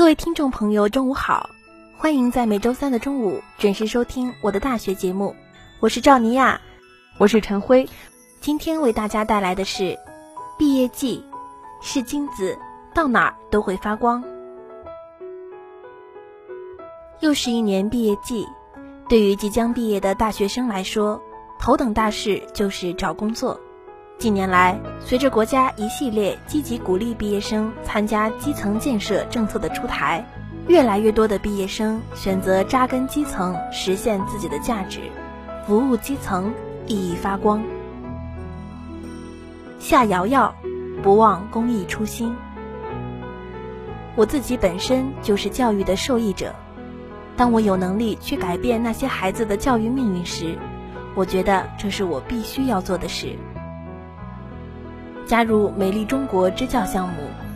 各位听众朋友，中午好！欢迎在每周三的中午准时收听我的大学节目，我是赵尼亚，我是陈辉。今天为大家带来的是毕业季，是金子，到哪儿都会发光。又是一年毕业季，对于即将毕业的大学生来说，头等大事就是找工作。近年来，随着国家一系列积极鼓励毕业生参加基层建设政策的出台，越来越多的毕业生选择扎根基层，实现自己的价值，服务基层，熠熠发光。夏瑶瑶，不忘公益初心。我自己本身就是教育的受益者，当我有能力去改变那些孩子的教育命运时，我觉得这是我必须要做的事。加入美丽中国支教项目，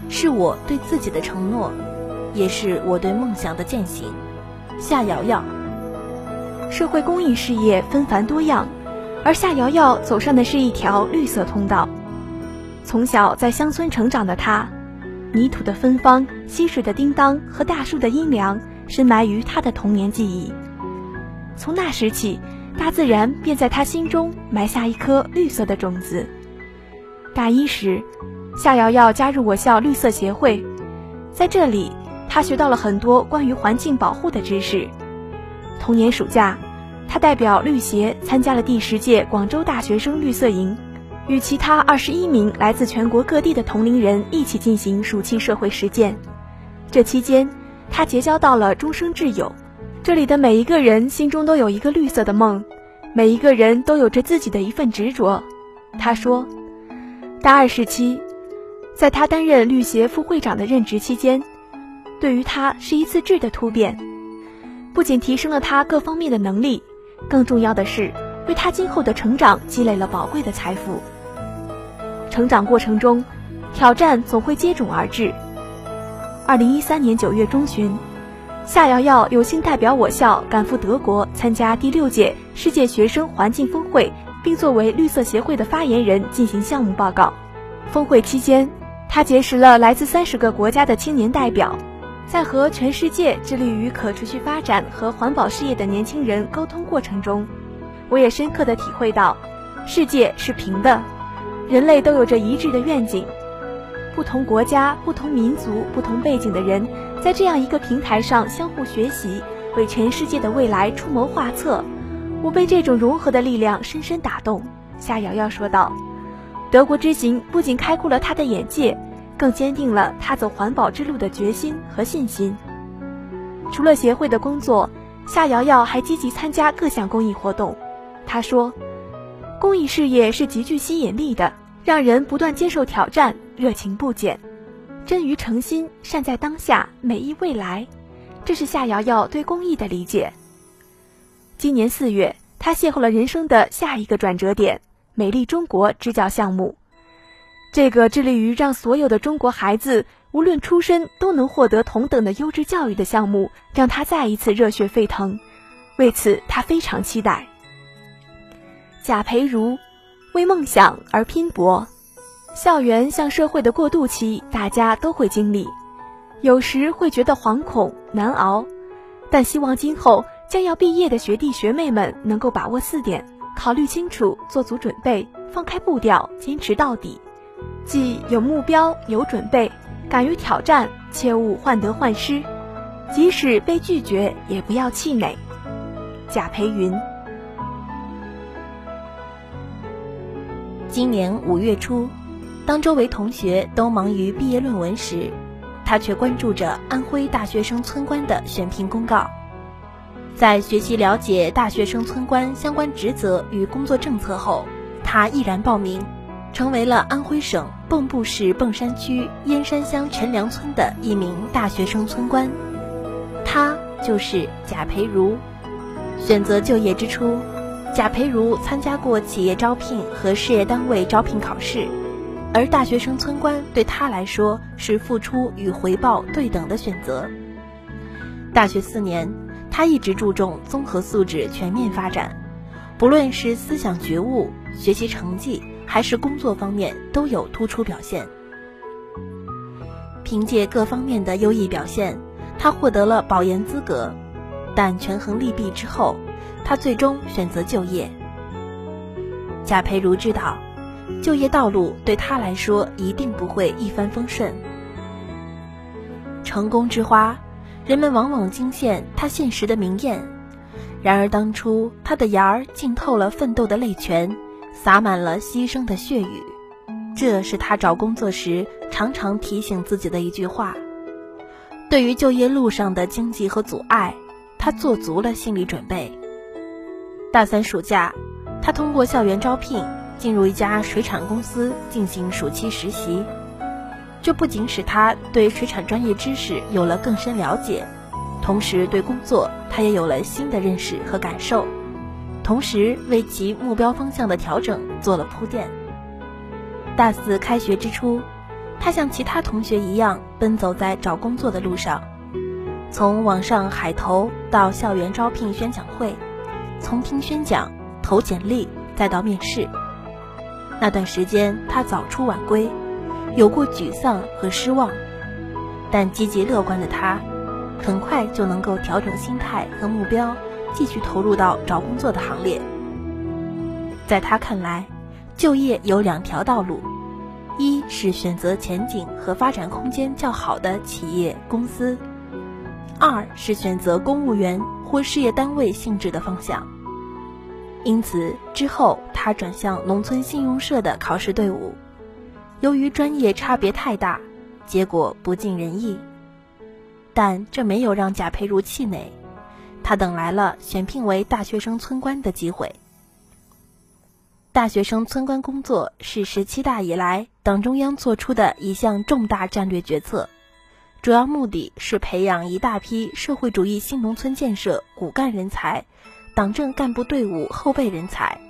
是我对自己的承诺，也是我对梦想的践行。夏瑶瑶，社会公益事业纷繁多样，而夏瑶瑶走上的是一条绿色通道。从小在乡村成长的她，泥土的芬芳、溪水的叮当和大树的阴凉，深埋于她的童年记忆。从那时起，大自然便在她心中埋下一颗绿色的种子。大一时，夏瑶瑶加入我校绿色协会，在这里，她学到了很多关于环境保护的知识。同年暑假，她代表绿协参加了第十届广州大学生绿色营，与其他二十一名来自全国各地的同龄人一起进行暑期社会实践。这期间，她结交到了终生挚友。这里的每一个人心中都有一个绿色的梦，每一个人都有着自己的一份执着。她说。大二时期，在他担任律协副会长的任职期间，对于他是一次质的突变，不仅提升了他各方面的能力，更重要的是为他今后的成长积累了宝贵的财富。成长过程中，挑战总会接踵而至。二零一三年九月中旬，夏瑶瑶有幸代表我校赶赴德国参加第六届世界学生环境峰会。并作为绿色协会的发言人进行项目报告。峰会期间，他结识了来自三十个国家的青年代表，在和全世界致力于可持续发展和环保事业的年轻人沟通过程中，我也深刻的体会到，世界是平的，人类都有着一致的愿景。不同国家、不同民族、不同背景的人，在这样一个平台上相互学习，为全世界的未来出谋划策。我被这种融合的力量深深打动，夏瑶瑶说道：“德国之行不仅开阔了他的眼界，更坚定了他走环保之路的决心和信心。”除了协会的工作，夏瑶瑶还积极参加各项公益活动。她说：“公益事业是极具吸引力的，让人不断接受挑战，热情不减，真于诚心，善在当下，美意未来。”这是夏瑶瑶对公益的理解。今年四月，他邂逅了人生的下一个转折点——美丽中国支教项目。这个致力于让所有的中国孩子，无论出身，都能获得同等的优质教育的项目，让他再一次热血沸腾。为此，他非常期待。贾培如，为梦想而拼搏。校园向社会的过渡期，大家都会经历，有时会觉得惶恐难熬，但希望今后。将要毕业的学弟学妹们能够把握四点，考虑清楚，做足准备，放开步调，坚持到底。即有目标、有准备，敢于挑战，切勿患得患失。即使被拒绝，也不要气馁。贾培云。今年五月初，当周围同学都忙于毕业论文时，他却关注着安徽大学生村官的选聘公告。在学习了解大学生村官相关职责与工作政策后，他毅然报名，成为了安徽省蚌埠市蚌山区燕山乡陈良村的一名大学生村官。他就是贾培如。选择就业之初，贾培如参加过企业招聘和事业单位招聘考试，而大学生村官对他来说是付出与回报对等的选择。大学四年。他一直注重综合素质全面发展，不论是思想觉悟、学习成绩，还是工作方面都有突出表现。凭借各方面的优异表现，他获得了保研资格，但权衡利弊之后，他最终选择就业。贾培如知道，就业道路对他来说一定不会一帆风顺。成功之花，人们往往惊羡他现实的明艳，然而当初他的芽儿浸透了奋斗的泪泉，洒满了牺牲的血雨。这是他找工作时常常提醒自己的一句话。对于就业路上的荆棘和阻碍，他做足了心理准备。大三暑假，他通过校园招聘进入一家水产公司进行暑期实习。这不仅使他对水产专业知识有了更深了解，同时对工作他也有了新的认识和感受，同时为其目标方向的调整做了铺垫。大四开学之初，他像其他同学一样奔走在找工作的路上，从网上海投到校园招聘宣讲会，从听宣讲、投简历再到面试。那段时间，他早出晚归，有过沮丧和失望，但积极乐观的他，很快就能够调整心态和目标，继续投入到找工作的行列。在他看来，就业有两条道路，一是选择前景和发展空间较好的企业公司，二是选择公务员或事业单位性质的方向。因此之后，他转向农村信用社的考试队伍。由于专业差别太大，结果不尽人意。但这没有让贾培如气馁，他等来了选聘为大学生村官的机会。大学生村官工作是十七大以来党中央做出的一项重大战略决策，主要目的是培养一大批社会主义新农村建设骨干人才、党政干部队伍后备人才、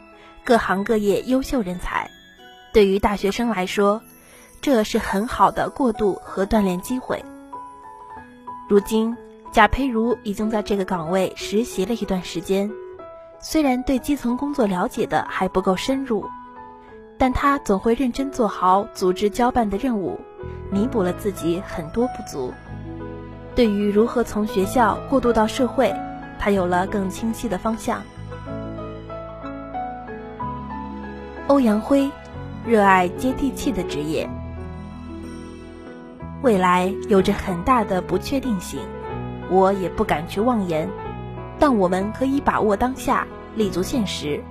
各行各业优秀人才。对于大学生来说，这是很好的过渡和锻炼机会。如今，贾培如已经在这个岗位实习了一段时间。虽然对基层工作了解的还不够深入，但他总会认真做好组织交办的任务，弥补了自己很多不足。对于如何从学校过渡到社会，他有了更清晰的方向。欧阳辉，热爱接地气的职业，未来有着很大的不确定性，我也不敢去妄言。但我们可以把握当下，立足现实，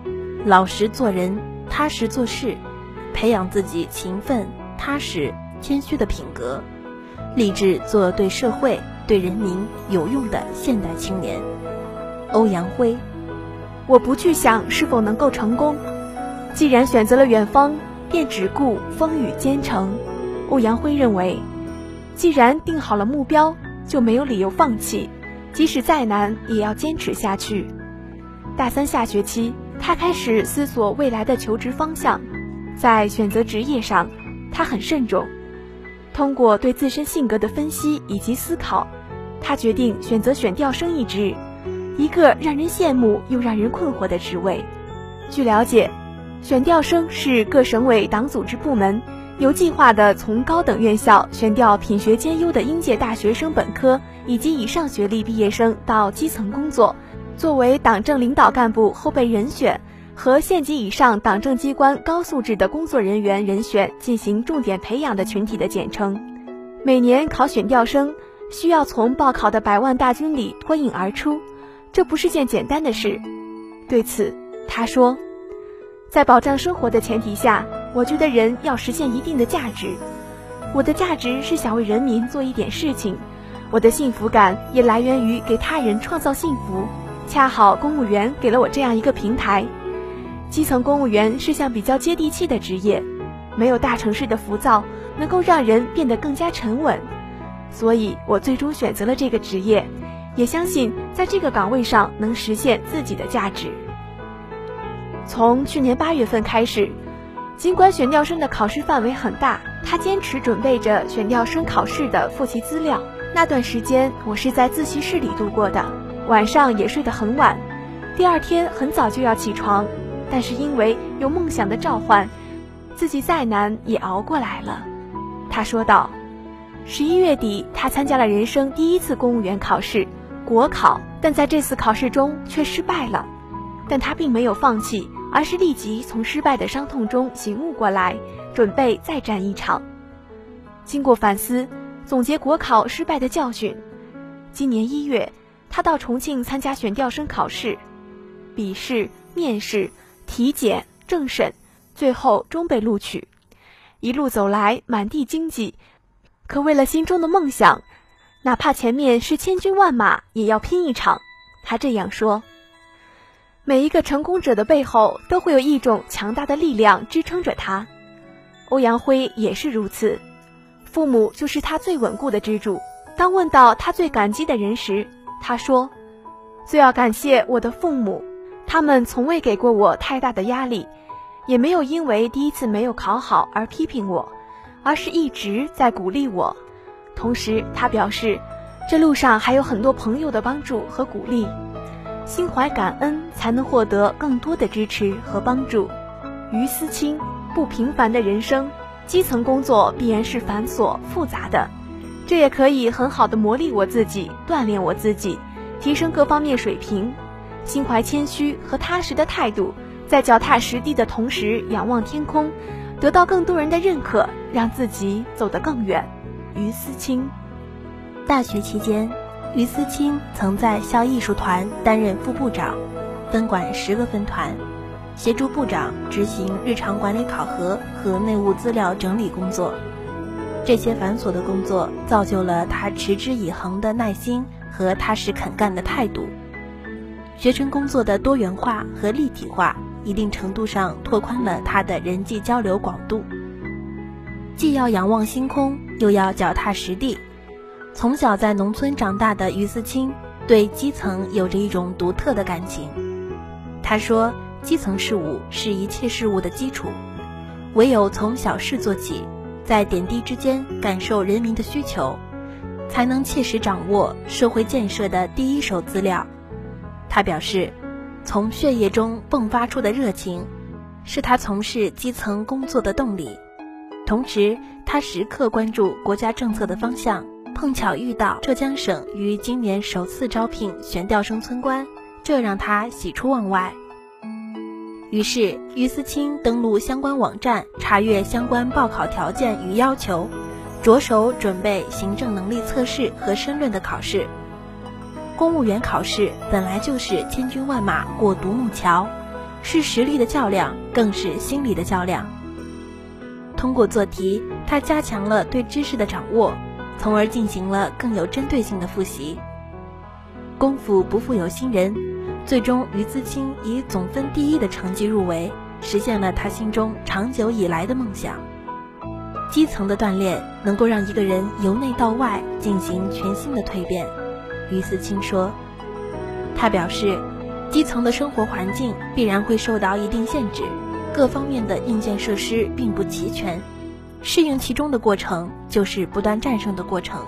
老实做人，踏实做事，培养自己勤奋、踏实、谦虚的品格，立志做对社会、对人民有用的现代青年。欧阳辉，我不去想是否能够成功，既然选择了远方，便只顾风雨兼程。欧阳辉认为，既然定好了目标，就没有理由放弃。即使再难，也要坚持下去。大三下学期，他开始思索未来的求职方向，在选择职业上，他很慎重。通过对自身性格的分析以及思考，他决定选择选调生一职，一个让人羡慕又让人困惑的职位。据了解，选调生是各省委党组织部门。有计划地从高等院校选调品学兼优的应届大学生本科以及以上学历毕业生到基层工作，作为党政领导干部后备人选和县级以上党政机关高素质的工作人员人选进行重点培养的群体的简称。每年考选调生，需要从报考的百万大军里脱颖而出，这不是件简单的事。对此，他说，在保障生活的前提下。我觉得人要实现一定的价值，我的价值是想为人民做一点事情，我的幸福感也来源于给他人创造幸福。恰好公务员给了我这样一个平台。基层公务员是项比较接地气的职业，没有大城市的浮躁，能够让人变得更加沉稳。所以我最终选择了这个职业，也相信在这个岗位上能实现自己的价值。从去年八月份开始。尽管选调生的考试范围很大，他坚持准备着选调生考试的复习资料。那段时间，我是在自习室里度过的，晚上也睡得很晚。第二天很早就要起床，但是因为有梦想的召唤，自己再难也熬过来了。他说道：“十一月底，他参加了人生第一次公务员考试——国考，但在这次考试中却失败了。但他并没有放弃，而是立即从失败的伤痛中醒悟过来，准备再战一场。经过反思，总结国考失败的教训，今年一月，他到重庆参加选调生考试，笔试、面试、体检、政审，最后终被录取。一路走来，满地荆棘。可为了心中的梦想，哪怕前面是千军万马，也要拼一场。他这样说。每一个成功者的背后，都会有一种强大的力量支撑着他。欧阳辉也是如此，父母就是他最稳固的支柱。当问到他最感激的人时，他说：“最要感谢我的父母，他们从未给过我太大的压力，也没有因为第一次没有考好而批评我。”而是一直在鼓励我，同时他表示，这路上还有很多朋友的帮助和鼓励，心怀感恩才能获得更多的支持和帮助。于思清，不平凡的人生，基层工作必然是繁琐复杂的，这也可以很好的磨砺我自己，锻炼我自己，提升各方面水平。心怀谦虚和踏实的态度，在脚踏实地的同时，仰望天空。得到更多人的认可，让自己走得更远。于思清，大学期间，于思清曾在校艺术团担任副部长，分管十个分团，协助部长执行日常管理考核和内务资料整理工作。这些繁琐的工作造就了他持之以恒的耐心和踏实肯干的态度。学生工作的多元化和立体化。一定程度上拓宽了他的人际交流广度。既要仰望星空，又要脚踏实地。从小在农村长大的于思清，对基层有着一种独特的感情。他说：“基层事务是一切事物的基础，唯有从小事做起，在点滴之间感受人民的需求，才能切实掌握社会建设的第一手资料。”他表示。从血液中迸发出的热情，是他从事基层工作的动力。同时，他时刻关注国家政策的方向。碰巧遇到浙江省于今年首次招聘选调生村官，这让他喜出望外。于是，于思清登录相关网站，查阅相关报考条件与要求，着手准备行政能力测试和申论的考试。公务员考试本来就是千军万马过独木桥，是实力的较量，更是心理的较量。通过做题，他加强了对知识的掌握，从而进行了更有针对性的复习。功夫不负有心人，最终于思清以总分第一的成绩入围，实现了他心中长久以来的梦想。基层的锻炼能够让一个人由内到外进行全新的蜕变。于思清说：“他表示，基层的生活环境必然会受到一定限制，各方面的硬件设施并不齐全，适应其中的过程就是不断战胜的过程。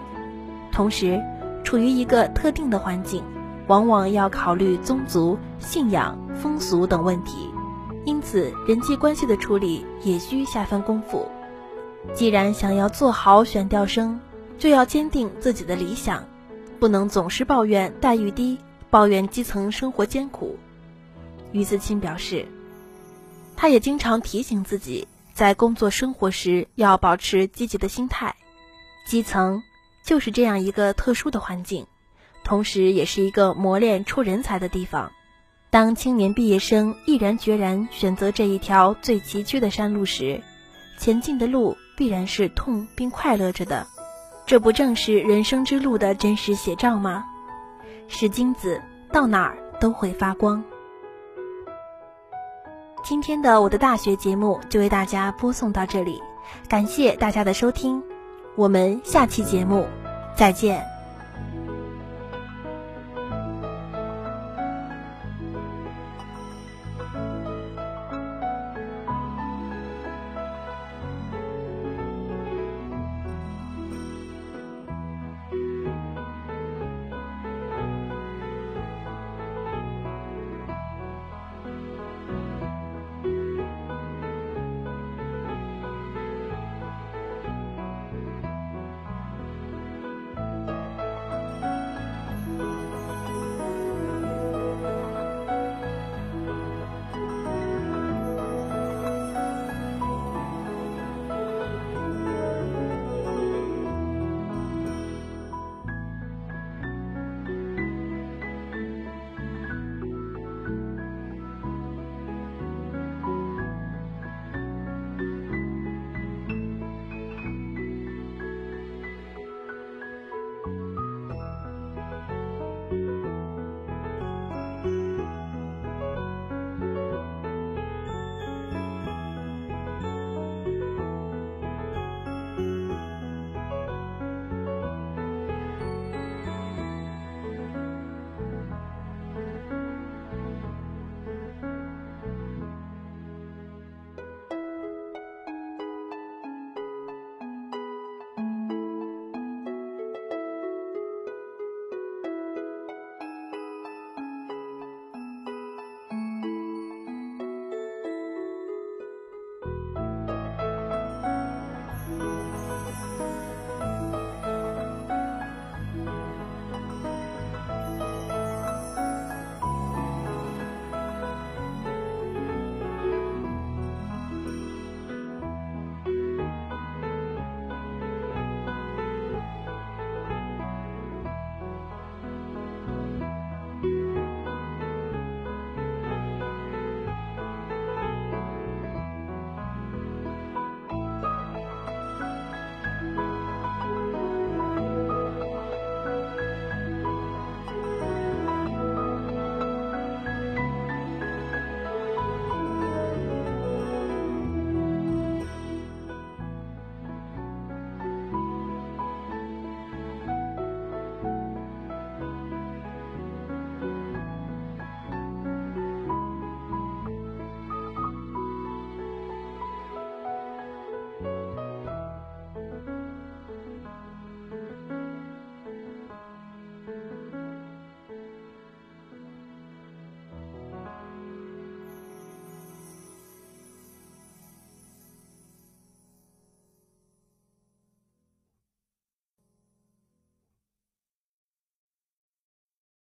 同时，处于一个特定的环境，往往要考虑宗族、信仰、风俗等问题，因此人际关系的处理也需下番功夫。既然想要做好选调生，就要坚定自己的理想。”不能总是抱怨待遇低，抱怨基层生活艰苦。于思清表示，他也经常提醒自己，在工作生活时要保持积极的心态。基层就是这样一个特殊的环境，同时也是一个磨练出人才的地方。当青年毕业生毅然决然选择这一条最崎岖的山路时，前进的路必然是痛并快乐着的。这不正是人生之路的真实写照吗？是金子，到哪儿都会发光。今天的我的大学节目就为大家播送到这里，感谢大家的收听，我们下期节目再见。